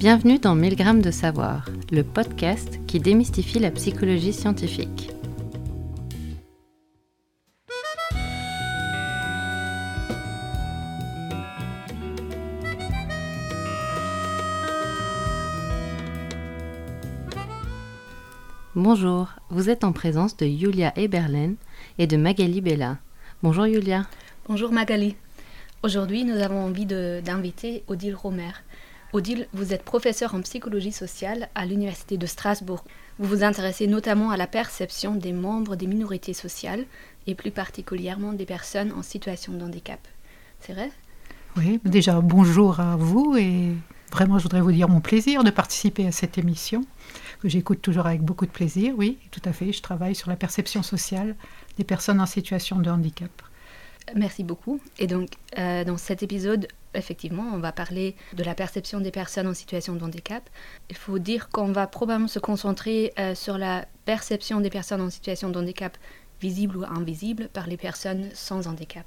Bienvenue dans 1000 grammes de savoir, le podcast qui démystifie la psychologie scientifique. Bonjour, vous êtes en présence de Julia Eberlen et de Magali Bella. Bonjour Julia. Bonjour Magali. Aujourd'hui, nous avons envie d'inviter Odile Romer. Odile, vous êtes professeur en psychologie sociale à l'Université de Strasbourg. Vous vous intéressez notamment à la perception des membres des minorités sociales et plus particulièrement des personnes en situation de handicap. C'est vrai? Oui, déjà bonjour à vous et vraiment je voudrais vous dire mon plaisir de participer à cette émission que j'écoute toujours avec beaucoup de plaisir. Oui, tout à fait, je travaille sur la perception sociale des personnes en situation de handicap. Merci beaucoup. Et donc, euh, dans cet épisode, effectivement, on va parler de la perception des personnes en situation de handicap. Il faut dire qu'on va probablement se concentrer euh, sur la perception des personnes en situation de handicap visible ou invisible par les personnes sans handicap.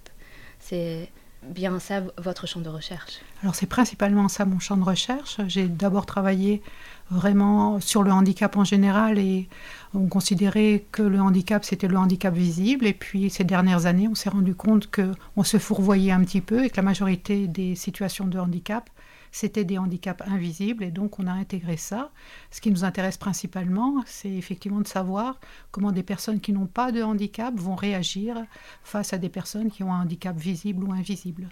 C'est bien ça votre champ de recherche? Alors c'est principalement ça mon champ de recherche. J'ai d'abord travaillé vraiment sur le handicap en général et on considérait que le handicap c'était le handicap visible et puis ces dernières années on s'est rendu compte qu'on se fourvoyait un petit peu et que la majorité des situations de handicap c'était des handicaps invisibles et donc on a intégré ça. Ce qui nous intéresse principalement, c'est effectivement de savoir comment des personnes qui n'ont pas de handicap vont réagir face à des personnes qui ont un handicap visible ou invisible.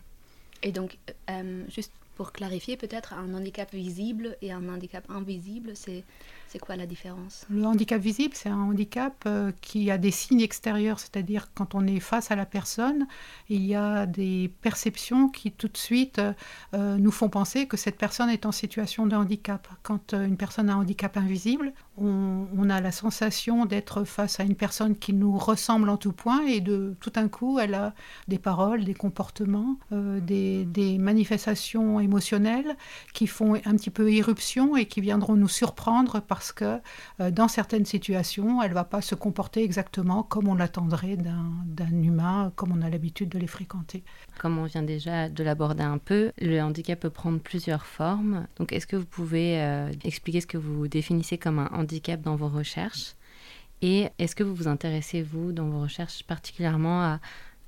Et donc, euh, juste pour clarifier, peut-être un handicap visible et un handicap invisible, c'est c'est quoi la différence? Le handicap visible, c'est un handicap euh, qui a des signes extérieurs, c'est-à-dire quand on est face à la personne, il y a des perceptions qui tout de suite euh, nous font penser que cette personne est en situation de handicap. Quand euh, une personne a un handicap invisible, on, a la sensation d'être face à une personne qui nous ressemble en tout point et de tout un coup, elle a des paroles, des comportements, des, des manifestations émotionnelles qui font un petit peu irruption et qui viendront nous surprendre par parce que euh, dans certaines situations, elle ne va pas se comporter exactement comme on l'attendrait d'un humain, comme on a l'habitude de les fréquenter. Comme on vient déjà de l'aborder un peu, le handicap peut prendre plusieurs formes. Donc est-ce que vous pouvez euh, expliquer ce que vous définissez comme un handicap dans vos recherches? Et est-ce que vous vous intéressez, vous, dans vos recherches, particulièrement à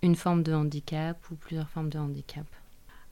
une forme de handicap ou plusieurs formes de handicap?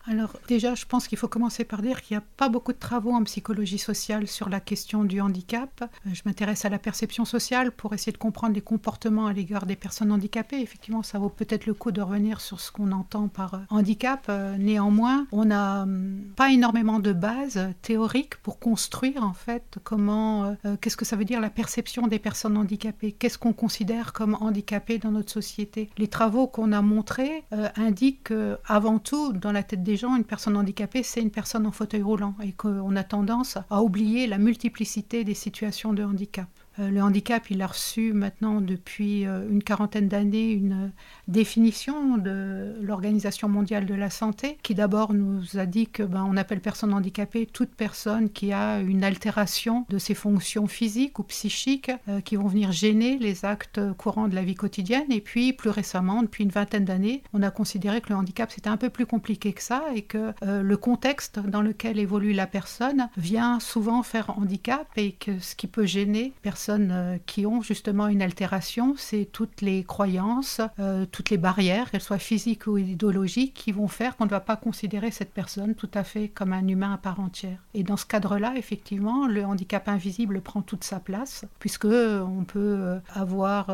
Alors déjà, je pense qu'il faut commencer par dire qu'il n'y a pas beaucoup de travaux en psychologie sociale sur la question du handicap. Euh, je m'intéresse à la perception sociale pour essayer de comprendre les comportements à l'égard des personnes handicapées. Effectivement, ça vaut peut-être le coup de revenir sur ce qu'on entend par euh, handicap. Euh, néanmoins, on n'a hum, pas énormément de bases théoriques pour construire en fait comment, qu'est-ce que ça veut dire la perception des personnes handicapées, qu'est-ce qu'on considère comme handicapé dans notre société? Les travaux qu'on a montrés indiquent avant tout dans la tête des une personne handicapée, c'est une personne en fauteuil roulant et qu'on a tendance à oublier la multiplicité des situations de handicap. Euh, le handicap, il a reçu maintenant depuis euh, une quarantaine d'années une définition de l'Organisation mondiale de la santé, qui d'abord nous a dit que ben, on appelle personne handicapée toute personne qui a une altération de ses fonctions physiques ou psychiques euh, qui vont venir gêner les actes courants de la vie quotidienne. Et puis plus récemment, depuis une vingtaine d'années, on a considéré que le handicap c'était un peu plus compliqué que ça et que le contexte dans lequel évolue la personne vient souvent faire handicap et que ce qui peut gêner personne euh, qui ont justement une altération, c'est toutes les croyances, euh, toutes les barrières, qu'elles soient physiques ou idéologiques, qui vont faire qu'on ne va pas considérer cette personne tout à fait comme un humain à part entière. Et dans ce cadre-là, effectivement, le handicap invisible prend toute sa place, puisque euh, on peut avoir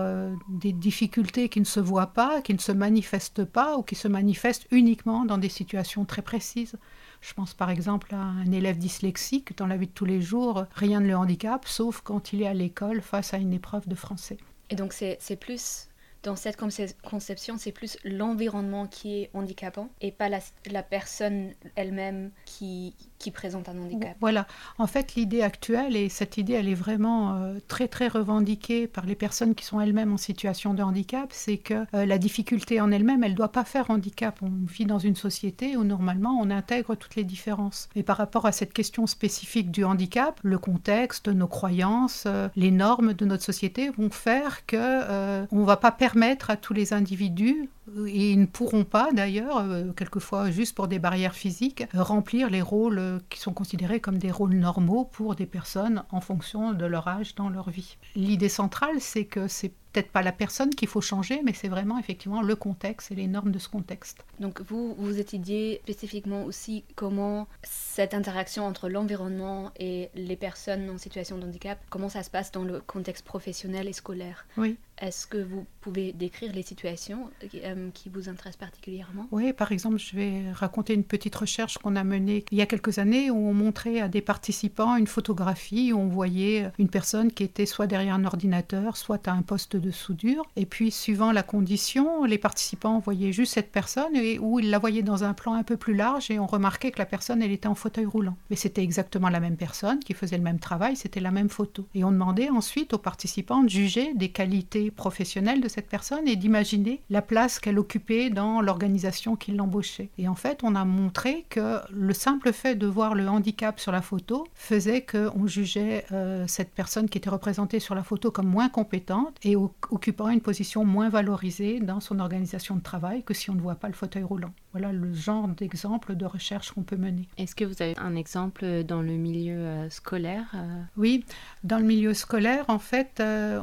des difficultés qui ne se voient pas, qui ne se manifestent pas, ou qui se manifestent uniquement dans des situations très précises. Je pense par exemple à un élève dyslexique, dans la vie de tous les jours, rien ne le handicap, sauf quand il est à l'école face à une épreuve de français. Et donc c'est plus dans cette conception, c'est plus l'environnement qui est handicapant et pas la, la personne elle-même qui, qui présente un handicap. Voilà. En fait, l'idée actuelle, et cette idée, elle est vraiment euh, très, très revendiquée par les personnes qui sont elles-mêmes en situation de handicap, c'est que euh, la difficulté en elle-même, elle ne doit pas faire handicap. On vit dans une société où normalement on intègre toutes les différences. Et par rapport à cette question spécifique du handicap, le contexte, nos croyances, euh, les normes de notre société vont faire que on ne va pas permettre à tous les individus ils ne pourront pas d'ailleurs, euh, quelquefois juste pour des barrières physiques, remplir les rôles qui sont considérés comme des rôles normaux pour des personnes en fonction de leur âge dans leur vie. L'idée centrale, c'est que c'est peut-être pas la personne qu'il faut changer, mais c'est vraiment effectivement le contexte et les normes de ce contexte. Donc vous, vous étudiez spécifiquement aussi comment cette interaction entre l'environnement et les personnes en situation de handicap, comment ça se passe dans le contexte professionnel et scolaire? Oui. Est-ce que vous pouvez décrire les situations euh, qui vous intéressent particulièrement? Oui, par exemple, je vais raconter une petite recherche qu'on a menée il y a quelques années où on montrait à des participants une photographie où on voyait une personne qui était soit derrière un ordinateur, soit à un poste de soudure. Et puis, suivant la condition, les participants voyaient juste cette personne et où ils la voyaient dans un plan un peu plus large et on remarquait que la personne, elle était en fauteuil roulant. Mais c'était exactement la même personne qui faisait le même travail, c'était la même photo. Et on demandait ensuite aux participants de juger des qualités professionnelle de cette personne et d'imaginer la place qu'elle occupait dans l'organisation qui l'embauchait. Et en fait, on a montré que le simple fait de voir le handicap sur la photo faisait qu'on jugeait euh, cette personne qui était représentée sur la photo comme moins compétente et occupant une position moins valorisée dans son organisation de travail que si on ne voit pas le fauteuil roulant. Voilà le genre d'exemple de recherche qu'on peut mener. Est-ce que vous avez un exemple dans le milieu euh, scolaire euh? Oui, dans le milieu scolaire, en fait,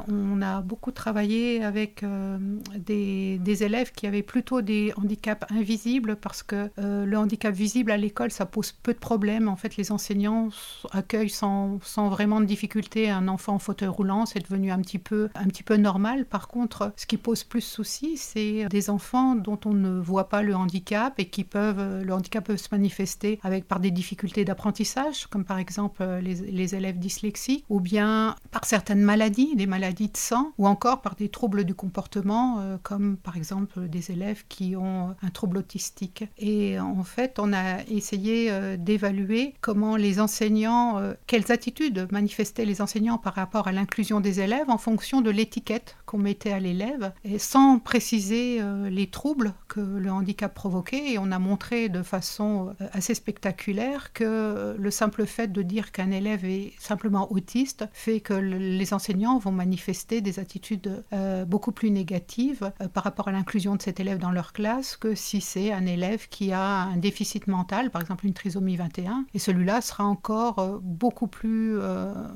on a beaucoup travaillé avec euh, des, des, élèves qui avaient plutôt des handicaps invisibles parce que euh, le handicap visible à l'école, ça pose peu de problèmes. En fait, les enseignants accueillent sans, sans vraiment de difficulté un enfant en fauteuil roulant. C'est devenu un petit, peu, un petit peu normal. Par contre, ce qui pose plus souci, c'est des enfants dont on ne voit pas le handicap et qui peuvent, le handicap peut se manifester avec, par des difficultés d'apprentissage, comme par exemple les, les élèves dyslexiques, ou bien par certaines maladies, des maladies de sang, ou encore par des troubles du comportement, euh, comme par exemple des élèves qui ont un trouble autistique. Et en fait, on a essayé euh, d'évaluer comment les enseignants, euh, quelles attitudes manifestaient les enseignants par rapport à l'inclusion des élèves en fonction de l'étiquette qu'on mettait à l'élève, sans préciser les troubles que le handicap provoquait. Et on a montré de façon assez spectaculaire que le simple fait de dire qu'un élève est simplement autiste fait que les enseignants vont manifester des attitudes euh, beaucoup plus négative euh, par rapport à l'inclusion de cet élève dans leur classe que si c'est un élève qui a un déficit mental, par exemple une trisomie 21. Et celui-là sera encore euh, beaucoup plus,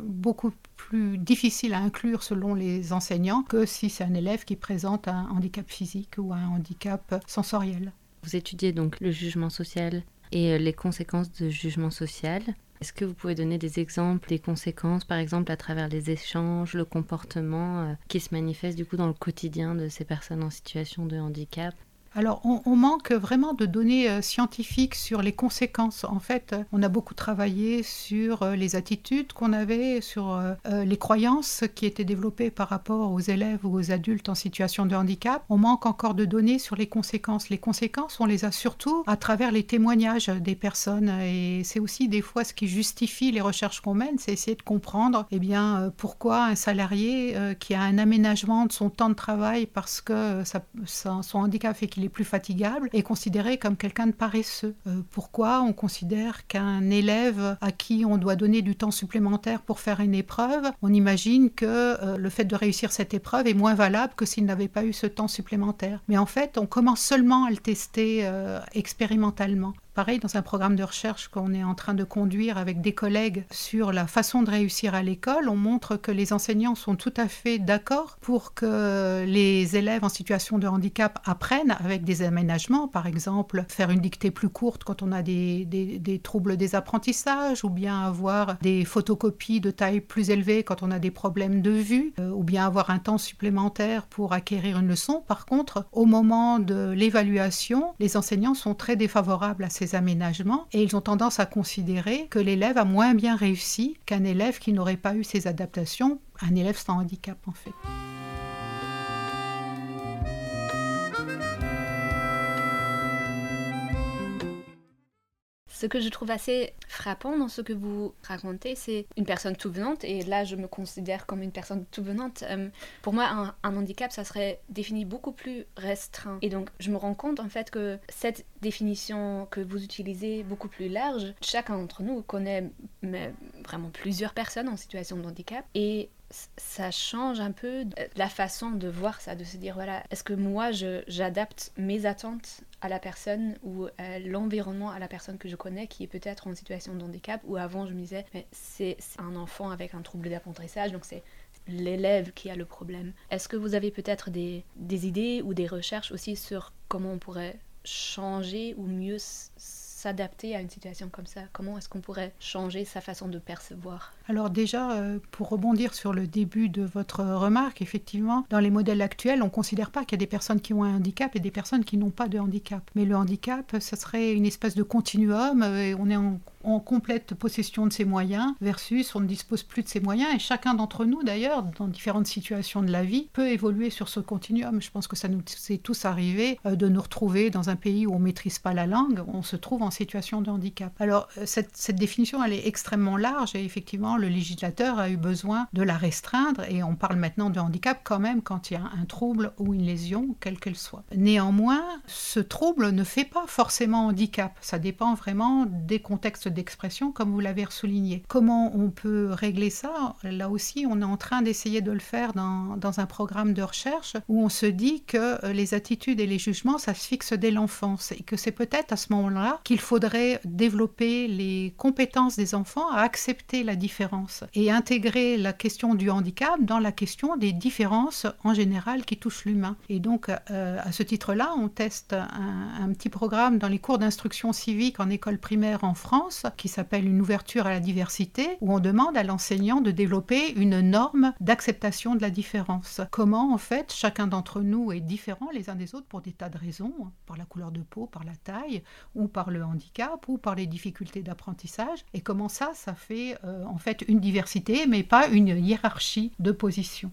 beaucoup plus difficile à inclure selon les enseignants que si c'est un élève qui présente un handicap physique ou un handicap sensoriel. Vous étudiez donc le jugement social et les conséquences de jugement social. Est-ce que vous pouvez donner des exemples des conséquences, par exemple à travers les échanges, le comportement euh, qui se manifeste du coup dans le quotidien de ces personnes en situation de handicap? Alors, on, manque vraiment de données euh, scientifiques sur les conséquences. En fait, euh, on a beaucoup travaillé sur euh, les attitudes qu'on avait, sur les croyances qui étaient développées par rapport aux élèves ou aux adultes en situation de handicap. On manque encore de données sur les conséquences. Les conséquences, on les a surtout à travers les témoignages des personnes. Et c'est aussi des fois ce qui justifie les recherches qu'on mène, c'est essayer de comprendre eh bien, pourquoi un salarié qui a un aménagement de son temps de travail parce que son handicap fait qu'il il plus fatigable, est considéré comme quelqu'un de paresseux. Euh, pourquoi on considère qu'un élève à qui on doit donner du temps supplémentaire pour faire une épreuve, on imagine que euh, le fait de réussir cette épreuve est moins valable que s'il n'avait pas eu ce temps supplémentaire. Mais en fait, on commence seulement à le tester euh, expérimentalement pareil, dans un programme de recherche qu'on est en train de conduire avec des collègues sur la façon de réussir à l'école, on montre que les enseignants sont tout à fait d'accord pour que les élèves en situation de handicap apprennent avec des aménagements, par exemple faire une dictée plus courte quand on a des, troubles des apprentissages, ou bien avoir des photocopies de taille plus élevée quand on a des problèmes de vue, euh, ou bien avoir un temps supplémentaire pour acquérir une leçon. Par contre, au moment de l'évaluation, les enseignants sont très défavorables à ces aménagements et ils ont tendance à considérer que l'élève a moins bien réussi qu'un élève qui n'aurait pas eu ces adaptations, un élève sans handicap en fait. Ce que je trouve assez frappant dans ce que vous racontez, c'est une personne tout venante, et là je me considère comme une personne tout venante. Euh, pour moi, un, handicap, ça serait défini beaucoup plus restreint. Et donc je me rends compte en fait que cette définition que vous utilisez, beaucoup plus large, chacun d'entre nous connaît vraiment plusieurs personnes en situation de handicap, et ça change un peu la façon de voir ça, de se dire voilà, est-ce que moi j'adapte mes attentes à la personne ou l'environnement à la personne que je connais qui est peut-être en situation de handicap ou avant je me disais mais c'est un enfant avec un trouble d'apprentissage donc c'est l'élève qui a le problème. Est-ce que vous avez peut-être des, des idées ou des recherches aussi sur comment on pourrait changer ou mieux s'adapter à une situation comme ça? Comment est-ce qu'on pourrait changer sa façon de percevoir? Alors déjà, euh, pour rebondir sur le début de votre remarque, effectivement, dans les modèles actuels, on ne considère pas qu'il y a des personnes qui ont un handicap et des personnes qui n'ont pas de handicap. Mais le handicap, ce serait une espèce de continuum, euh, on est en complète possession de ses moyens versus on ne dispose plus de ses moyens. Et chacun d'entre nous, d'ailleurs, dans différentes situations de la vie, peut évoluer sur ce continuum. Je pense que ça nous est tous arrivé euh, de nous retrouver dans un pays où on ne maîtrise pas la langue, on se trouve en situation de handicap. Alors, euh, cette, cette définition, elle est extrêmement large et effectivement, le législateur a eu besoin de la restreindre et on parle maintenant de handicap quand même quand il y a un trouble ou une lésion, quelle qu'elle soit. Néanmoins, ce trouble ne fait pas forcément handicap. Ça dépend vraiment des contextes d'expression, comme vous l'avez souligné. Comment on peut régler ça? Là aussi, on est en train d'essayer de le faire dans, dans, un programme de recherche où on se dit que euh, les attitudes et les jugements, ça se fixe dès l'enfance et que c'est peut-être à ce moment-là qu'il faudrait développer les compétences des enfants à accepter la différence et intégrer la question du handicap dans la question des différences en général qui touchent l'humain. Et donc, euh, à ce titre-là, on teste un, un petit programme dans les cours d'instruction civique en école primaire en France qui s'appelle Une ouverture à la diversité, où on demande à l'enseignant de développer une norme d'acceptation de la différence. Comment, en fait, chacun d'entre nous est différent les uns des autres pour des tas de raisons, hein, par la couleur de peau, par la taille, ou par le handicap, ou par les difficultés d'apprentissage, et comment ça, ça fait euh, en fait une diversité, mais pas une hiérarchie de position.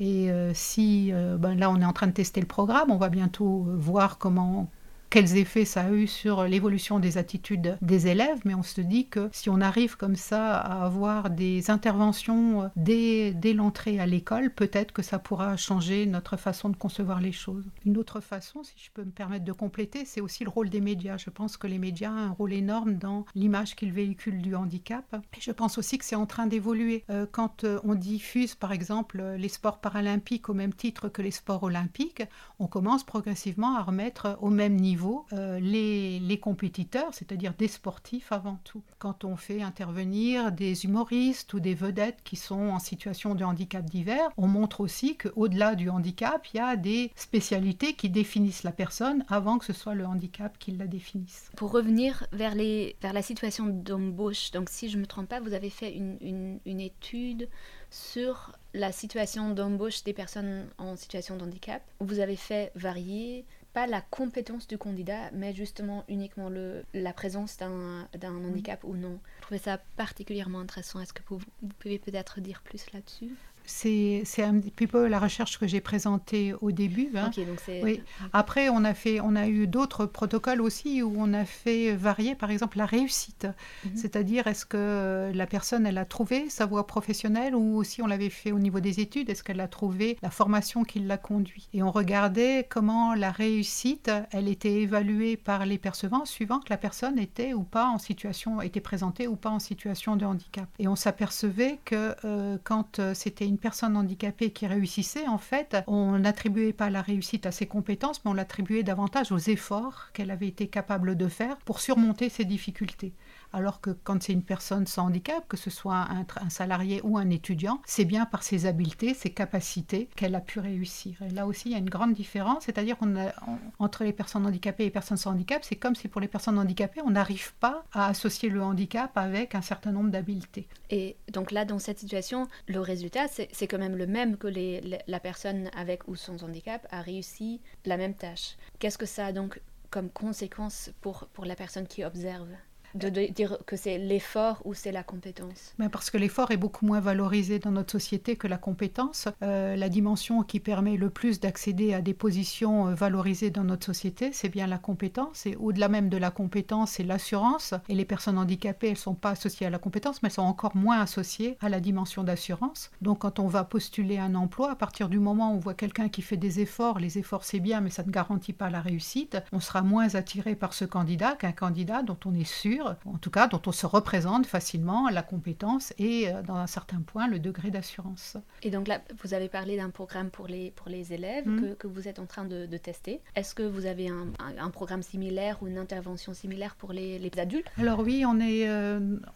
Et euh, si euh, ben là on est en train de tester le programme, on va bientôt voir comment quels effets ça a eu sur l'évolution des attitudes des élèves, mais on se dit que si on arrive comme ça à avoir des interventions dès, l'entrée à l'école, peut-être que ça pourra changer notre façon de concevoir les choses. Une autre façon, si je peux me permettre de compléter, c'est aussi le rôle des médias. Je pense que les médias ont un rôle énorme dans l'image qu'ils véhiculent du handicap. Je pense aussi que c'est en train d'évoluer. Euh, quand euh, on diffuse, par exemple, les sports paralympiques au même titre que les sports olympiques, on commence progressivement à remettre au même niveau euh, les, compétiteurs, c'est-à-dire des sportifs avant tout. Quand on fait intervenir des humoristes ou des vedettes qui sont en situation de handicap divers, on montre aussi qu'au-delà du handicap, il y a des spécialités qui définissent la personne avant que ce soit le handicap qui la définisse. Pour revenir vers, les, vers la situation d'embauche, donc si je ne me trompe pas, vous avez fait une, une étude sur la situation d'embauche des personnes en situation de handicap. Vous avez fait varier pas la compétence du candidat, mais justement uniquement le, la présence d'un handicap ou non. Je trouvais ça particulièrement intéressant. Est-ce que vous, vous pouvez peut-être dire plus là-dessus? C'est un petit peu la recherche que j'ai présentée au début. Hein. oui. Après, on a, fait, on a eu d'autres protocoles aussi où on a fait varier, par exemple, la réussite. Mhm. C'est-à-dire, est-ce que la personne, elle a trouvé sa voie professionnelle ou aussi on l'avait fait au niveau des études, est-ce qu'elle a trouvé la formation qui l'a conduit? Et on regardait comment la réussite, elle était évaluée par les percevants suivant que la personne était ou pas en situation, était présentée ou pas en situation de handicap. Et on s'apercevait que euh, quand euh, c'était une personne handicapée qui réussissait, en fait, on n'attribuait pas la réussite à ses compétences, mais on l'attribuait davantage aux efforts qu'elle avait été capable de faire pour surmonter ses difficultés. Alors que quand c'est une personne sans handicap, que ce soit un, salarié ou un étudiant, c'est bien par ses habiletés, ses capacités qu'elle a pu réussir. Et là aussi, il y a une grande différence, c'est-à-dire entre les personnes handicapées et les personnes sans handicap, c'est comme si pour les personnes handicapées, on n'arrive pas à associer le handicap avec un certain nombre d'habiletés. Et donc là, dans cette situation, le résultat, c'est quand même le même que la personne avec ou sans handicap a réussi la même tâche. Qu'est-ce que ça a donc comme conséquence pour, pour la personne qui observe? De, dire que c'est l'effort ou c'est la compétence Mais Parce que l'effort est beaucoup moins valorisé dans notre société que la compétence. Euh, la dimension qui permet le plus d'accéder à des positions euh, valorisées dans notre société, c'est bien la compétence. Et au-delà même de la compétence, c'est l'assurance. Et les personnes handicapées, elles ne sont pas associées à la compétence, mais elles sont encore moins associées à la dimension d'assurance. Donc quand on va postuler un emploi, à partir du moment où on voit quelqu'un qui fait des efforts, les efforts c'est bien, mais ça ne garantit pas la réussite, on sera moins attiré par ce candidat qu'un candidat dont on est sûr en tout cas dont on se représente facilement la compétence et dans un certain point le degré d'assurance. Et donc là, vous avez parlé d'un programme pour les, pour les élèves mmh. que, que, vous êtes en train de, tester. Est-ce que vous avez un, un, programme similaire ou une intervention similaire pour les, les adultes? Alors oui, on est,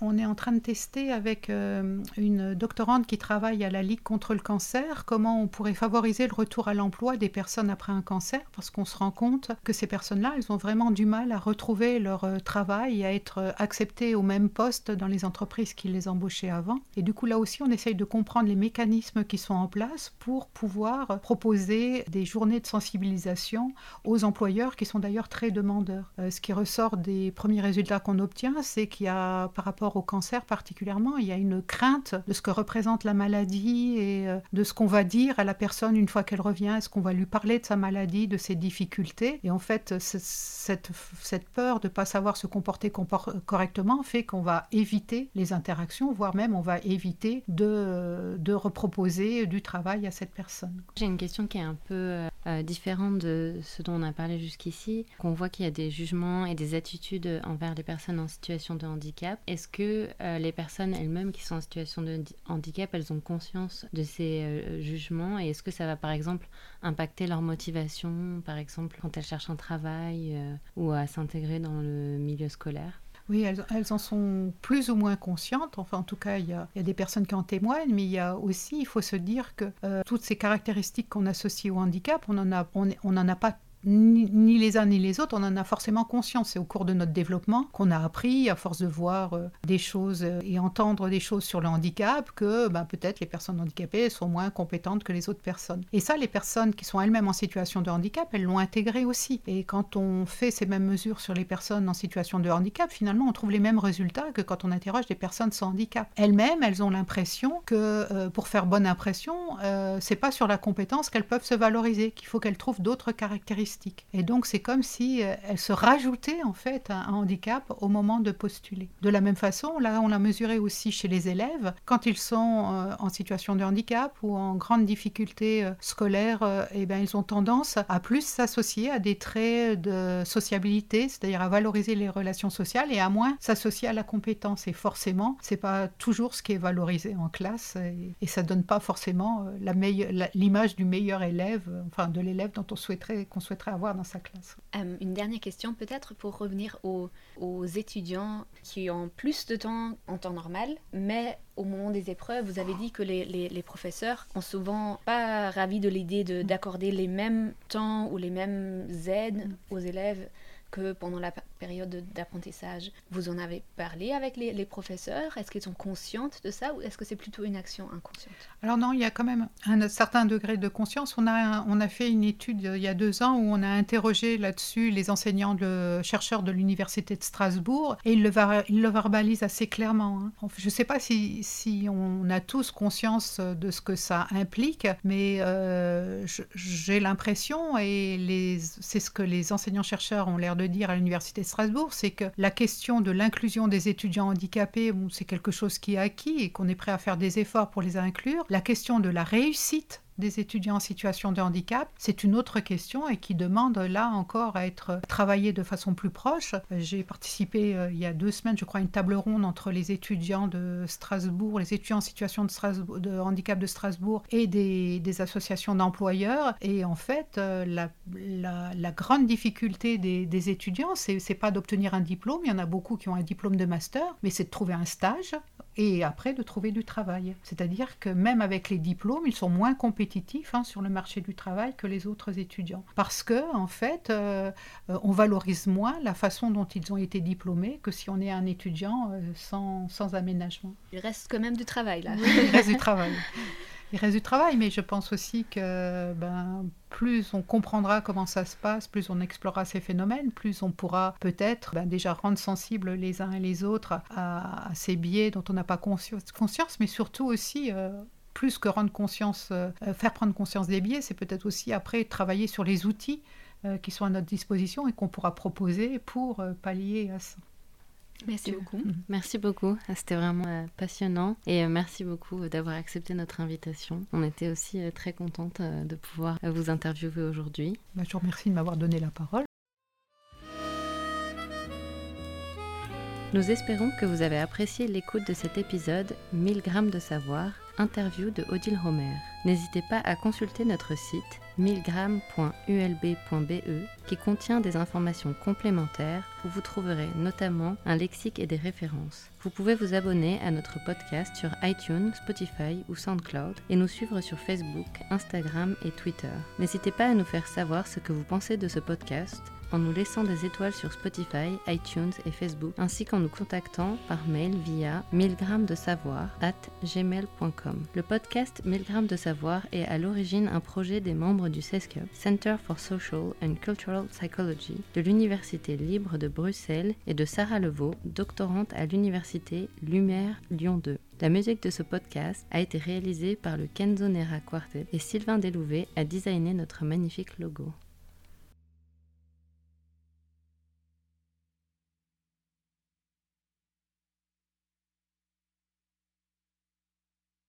on est en train de tester avec une doctorante qui travaille à la Ligue contre le cancer comment on pourrait favoriser le retour à l'emploi des personnes après un cancer, parce qu'on se rend compte que ces personnes-là, elles ont vraiment du mal à retrouver leur euh, travail et à être euh, acceptées au même poste dans les entreprises qui les embauchaient avant. Et du coup, là aussi, on essaye de comprendre les mécanismes qui sont en place pour pouvoir proposer des journées de sensibilisation aux employeurs qui sont d'ailleurs très demandeurs. Euh, ce qui ressort des premiers résultats qu'on obtient, c'est qu'il y a, par rapport au cancer particulièrement, il y a une crainte de ce que représente la maladie et de ce qu'on va dire à la personne une fois qu'elle revient Est-ce qu'on va lui parler de sa maladie, de ses difficultés? Et en fait, cette, peur de ne pas savoir se comporter correctement fait qu'on va éviter les interactions, voire même on va éviter de, de reproposer du travail à cette personne. J'ai une question qui est un peu euh, euh, différente de ce dont on a parlé jusqu'ici. Qu'on voit qu'il y a des jugements et des attitudes envers les personnes en situation de handicap. Est-ce que euh, les personnes elles-mêmes qui sont en situation de handicap, elles ont conscience de ces jugement et est-ce que ça va par exemple impacter leur motivation, par exemple quand elles cherchent un travail euh, ou à s'intégrer dans le milieu scolaire? Oui, elles, en sont plus ou moins conscientes. Enfin, en tout cas, il y, a, des personnes qui en témoignent, mais il y a aussi, il faut se dire que euh, toutes ces caractéristiques qu'on associe au handicap, on n'en a, on, a pas ni, les uns ni les autres, on en a forcément conscience. C'est au cours de notre développement qu'on a appris, à force de voir euh, des choses euh, et entendre des choses sur le handicap, que ben, peut-être les personnes handicapées sont moins compétentes que les autres personnes. Et ça, les personnes qui sont elles-mêmes en situation de handicap, elles l'ont intégré aussi. Et quand on fait ces mêmes mesures sur les personnes en situation de handicap, finalement, on trouve les mêmes résultats que quand on interroge des personnes sans handicap. Elles-mêmes, elles ont l'impression que euh, pour faire bonne impression, c'est pas sur la compétence qu'elles peuvent se valoriser, qu'il faut qu'elles trouvent d'autres caractéristiques et donc c'est comme si euh, elle se rajoutait en fait un, handicap au moment de postuler. De la même façon, là on l'a mesuré aussi chez les élèves, quand ils sont euh, en situation de handicap ou en grande difficulté euh, scolaire, eh bien ils ont tendance à plus s'associer à des traits de sociabilité, c'est-à-dire à valoriser les relations sociales et à moins s'associer à la compétence. Et forcément, c'est pas toujours ce qui est valorisé en classe et, et ça donne pas forcément l'image du meilleur élève, enfin de l'élève dont on souhaiterait qu'on souhaiterait avoir dans sa classe. Euh, une dernière question peut-être pour revenir aux, étudiants qui ont plus de temps en temps normal, mais au moment des épreuves, vous avez dit que les, les, professeurs ont souvent pas ravi de l'idée d'accorder les mêmes temps ou les mêmes aides mm. aux élèves que pendant la période d'apprentissage. Vous en avez parlé avec les, professeurs Est-ce qu'ils sont conscientes de ça ou est-ce que c'est plutôt une action inconsciente? Alors non, il y a quand même un certain degré de conscience. On a, on a fait une étude euh, il y a deux ans où on a interrogé là-dessus les enseignants, chercheurs de l'Université de Strasbourg et ils le, ils le verbalisent assez clairement. Hein. Je ne sais pas si, si, on a tous conscience de ce que ça implique, mais euh, j'ai l'impression, et c'est ce que les enseignants-chercheurs ont l'air de dire à l'Université de Strasbourg, c'est que la question de l'inclusion des étudiants handicapés, c'est quelque chose qui est acquis et qu'on est prêt à faire des efforts pour les inclure. La question de la réussite des étudiants en situation de handicap, c'est une autre question et qui demande là encore à être travaillée de façon plus proche. J'ai participé euh, il y a deux semaines, je crois, à une table ronde entre les étudiants de Strasbourg, les étudiants en situation de, handicap de Strasbourg et des, associations d'employeurs. Et en fait, euh, la, grande difficulté des, des étudiants, c'est pas d'obtenir un diplôme. Il y en a beaucoup qui ont un diplôme de master, mais c'est de trouver un stage et après de trouver du travail. C'est-à-dire que même avec les diplômes, ils sont moins compétitifs hein, sur le marché du travail que les autres étudiants. Parce que, en fait, euh, on valorise moins la façon dont ils ont été diplômés que si on est un étudiant euh, sans, sans aménagement. Il reste quand même du travail là. il reste du travail. il reste du travail, mais je pense aussi que ben, plus on comprendra comment ça se passe, plus on explorera ces phénomènes, plus on pourra peut-être ben, déjà rendre sensibles les uns et les autres à, ces biais dont on n'a pas conscience, mais surtout aussi euh, plus que rendre conscience, euh, faire prendre conscience des biais, c'est peut-être aussi après travailler sur les outils euh, qui sont à notre disposition et qu'on pourra proposer pour pallier à ça. Merci beaucoup. Mm. Merci beaucoup. Ah, c'était vraiment euh, passionnant. Et euh, merci beaucoup d'avoir accepté notre invitation. On était aussi euh, très contente de pouvoir vous interviewer aujourd'hui. Bah, je vous remercie de m'avoir donné la parole. Nous espérons que vous avez apprécié l'écoute de cet épisode 1000 grammes de savoir, interview de Odile Homer. N'hésitez pas à consulter notre site 1000grammes.ulb.be qui contient des informations complémentaires où vous trouverez notamment un lexique et des références. Vous pouvez vous abonner à notre podcast sur iTunes, Spotify ou SoundCloud et nous suivre sur Facebook, Instagram et Twitter. N'hésitez pas à nous faire savoir ce que vous pensez de ce podcast en nous laissant des étoiles sur Spotify, iTunes et Facebook, ainsi qu'en nous contactant par mail via 1000 de savoir at gmail.com. Le podcast 1000 grammes de savoir est à l'origine un projet des membres du CESCUP, Center for Social and Cultural Psychology, de l'Université libre de Bruxelles et de Sarah Levaux, doctorante à l'Université Lumière Lyon 2. La musique de ce podcast a été réalisée par le Kenzo Nera Quartet et Sylvain Delouvet a designé notre magnifique logo.